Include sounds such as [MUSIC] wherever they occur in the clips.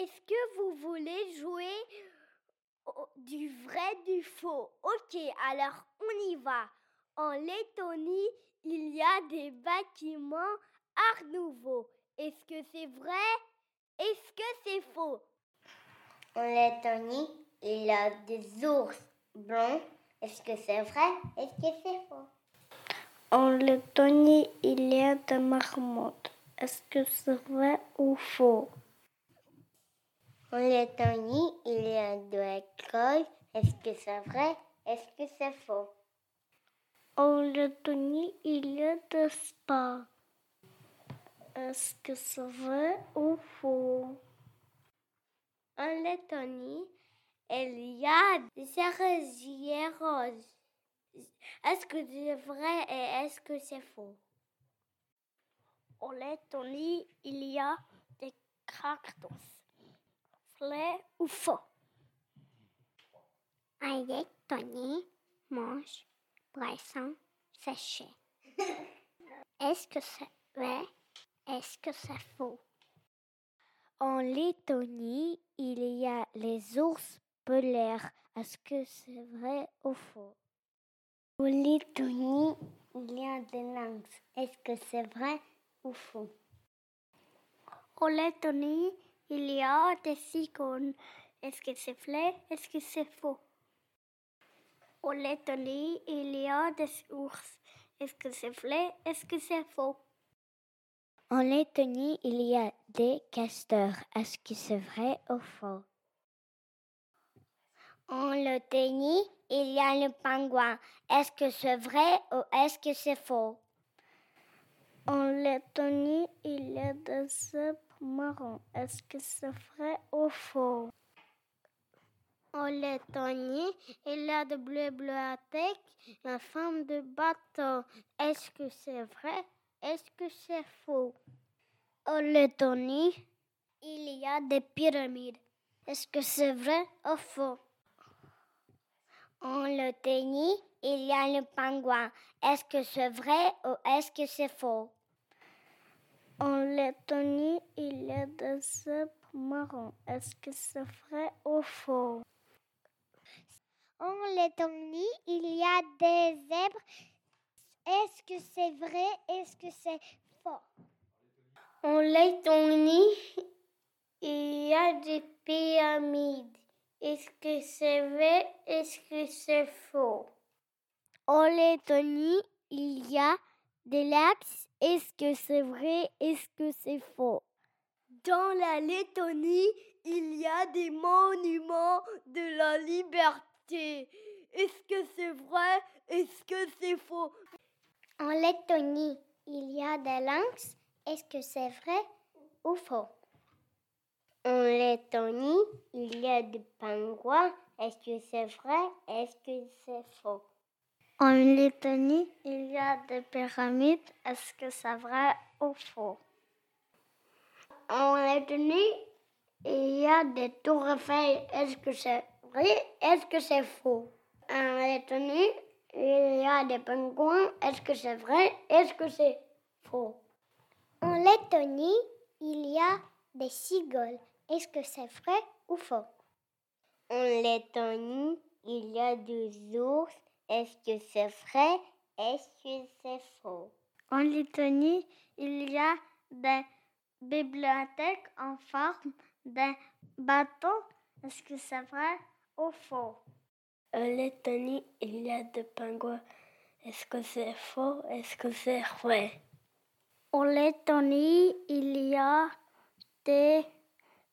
Est-ce que vous voulez jouer du vrai, du faux? Ok, alors on y va. En Lettonie, il y a des bâtiments Art Nouveau. Est-ce que c'est vrai? Est-ce que c'est faux? En Lettonie, il y a des ours blancs. Est-ce que c'est vrai? Est-ce que c'est faux? En Lettonie, il y a des marmottes. Est-ce que c'est vrai ou faux? En Lettonie, il y a de l'école. Est-ce que c'est vrai? Est-ce que c'est faux? En Lettonie, il y a des spas. Est-ce que c'est vrai ou faux? En Lettonie, il y a des cerisiers roses. Est-ce que c'est vrai et est-ce que c'est faux? En Lettonie, il y a des cactus. Vrai ou faux En Lettonie, mange poisson séché. [LAUGHS] Est-ce que c'est vrai Est-ce que c'est faux En Lettonie, il y a les ours polaires. Est-ce que c'est vrai ou faux? En Lettonie, il y a des lynx. Est-ce que c'est vrai ou faux? En Lettonie, il y a des cigognes. Est-ce que c'est vrai? Est-ce que c'est faux? En Lettonie, il y a des ours. Est-ce que c'est vrai? Est-ce que c'est faux? En Lettonie, il y a des castors. Est-ce que c'est vrai ou faux? En Lettonie, il y a le pingouin. Est-ce que c'est vrai ou est-ce que c'est faux? En Lettonie, il y a des marrons. Est-ce que c'est vrai ou faux? En Lettonie, il y a de bibliothèques en forme de bateau. Est-ce que c'est vrai? Est-ce que c'est faux? En Lettonie, il y a des pyramides. Est-ce que c'est vrai ou faux? En Lettonie, il y a le pingouin. Est-ce que c'est vrai ou est-ce que c'est faux? En Lettonie, il y a des zèbres marrons. Est-ce que c'est vrai ou faux En Lettonie, il y a des zèbres. Est-ce que c'est vrai? Est-ce que c'est faux? En Lettonie, il y a des pyramides. Est-ce que c'est vrai? Est-ce que c'est faux? En Lettonie, il y a des lacs. Est-ce que c'est vrai? Est-ce que c'est faux? Dans la Lettonie, il y a des monuments de la liberté. Est-ce que c'est vrai? Est-ce que c'est faux? En Lettonie, il y a des lynx. Est-ce que c'est vrai ou faux? En Lettonie, il y a des pingouins. Est-ce que c'est vrai? Est-ce que c'est faux? En Lettonie, il y a des pyramides. Est-ce que c'est vrai ou faux? En Lettonie, il y a des tours Eiffel. Est-ce que c'est vrai? Est-ce que c'est faux? En Lettonie, il y a des pingouins. Est-ce que c'est vrai? Est-ce que c'est faux? En Lettonie, il y a des cigognes. Est-ce que c'est vrai ou faux? En Lettonie, il y a des ours. Est-ce que c'est vrai? Est-ce que c'est faux? En Lettonie, il y a des bibliothèques en forme d'un bateau. Est-ce que c'est vrai ou faux? En Lettonie, il y a des pingouins. Est-ce que c'est faux? Est-ce que c'est vrai? En Lettonie, il y a des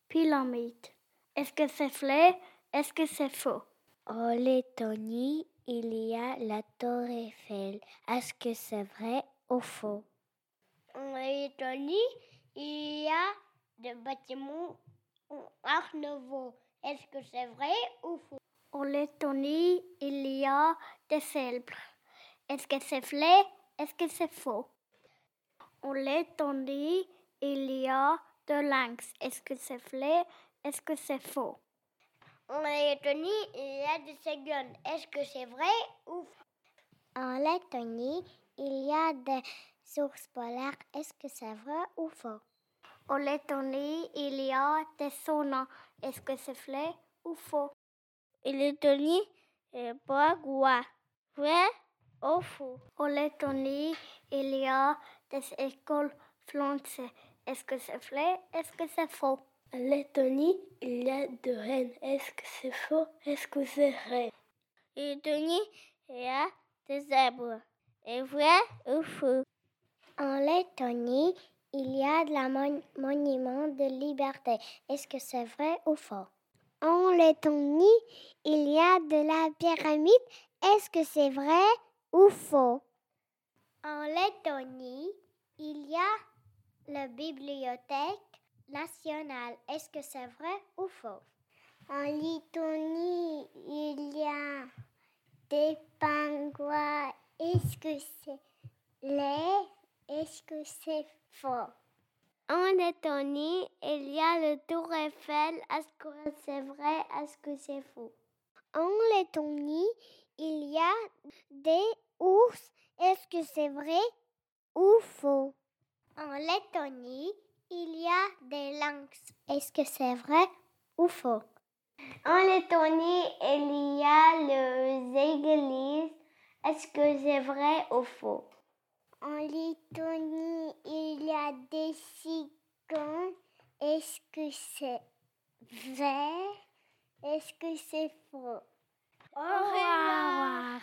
pyramides. Est-ce que c'est vrai? Est-ce que c'est faux? En Lettonie, il y a la tour Eiffel. Est-ce que c'est vrai ou faux? En Lettonie, il y a des bâtiments Art Nouveau. Est-ce que c'est vrai ou faux? En Lettonie, il y a des cèlebres. Est-ce que c'est vrai? Est-ce que c'est faux? En Lettonie, il y a de lynx. Est-ce que c'est vrai? Est-ce que c'est faux? En Lettonie, il y a des cigognes. Est-ce que c'est vrai ou faux? En Lettonie, il y a des ours polaires. Est-ce que c'est vrai ou faux En Lettonie, il y a des saunas. Est-ce que c'est vrai ou faux? En Lettonie, il y a Vrai ou faux? En Lettonie, il y a des écoles françaises. Est-ce que c'est vrai? Est-ce que c'est faux? En Lettonie, il y a deux reines. Est-ce que c'est faux? Est-ce que c'est vrai? En Lettonie, il y a des zèbres. Est vrai ou faux? En Lettonie, il y a de la monument de liberté. Est-ce que c'est vrai ou faux? En Lettonie, il y a de la pyramide. Est-ce que c'est vrai ou faux? En Lettonie, il y a la bibliothèque nationale. Est-ce que c'est vrai ou faux? En Lettonie, il y a des pingouins. Est-ce que c'est vrai Est-ce que c'est faux? En Lettonie, il y a le Tour Eiffel. Est-ce que c'est vrai? Est-ce que c'est faux? En Lettonie, il y a des ours. Est-ce que c'est vrai ou faux? En Lettonie, il y a des lynx. Est-ce que c'est vrai ou faux? En Lettonie, il y a les églises. Est-ce que c'est vrai ou faux? En Lettonie, il y a des cigognes. Est-ce que c'est vrai? Est-ce que c'est faux? Au revoir.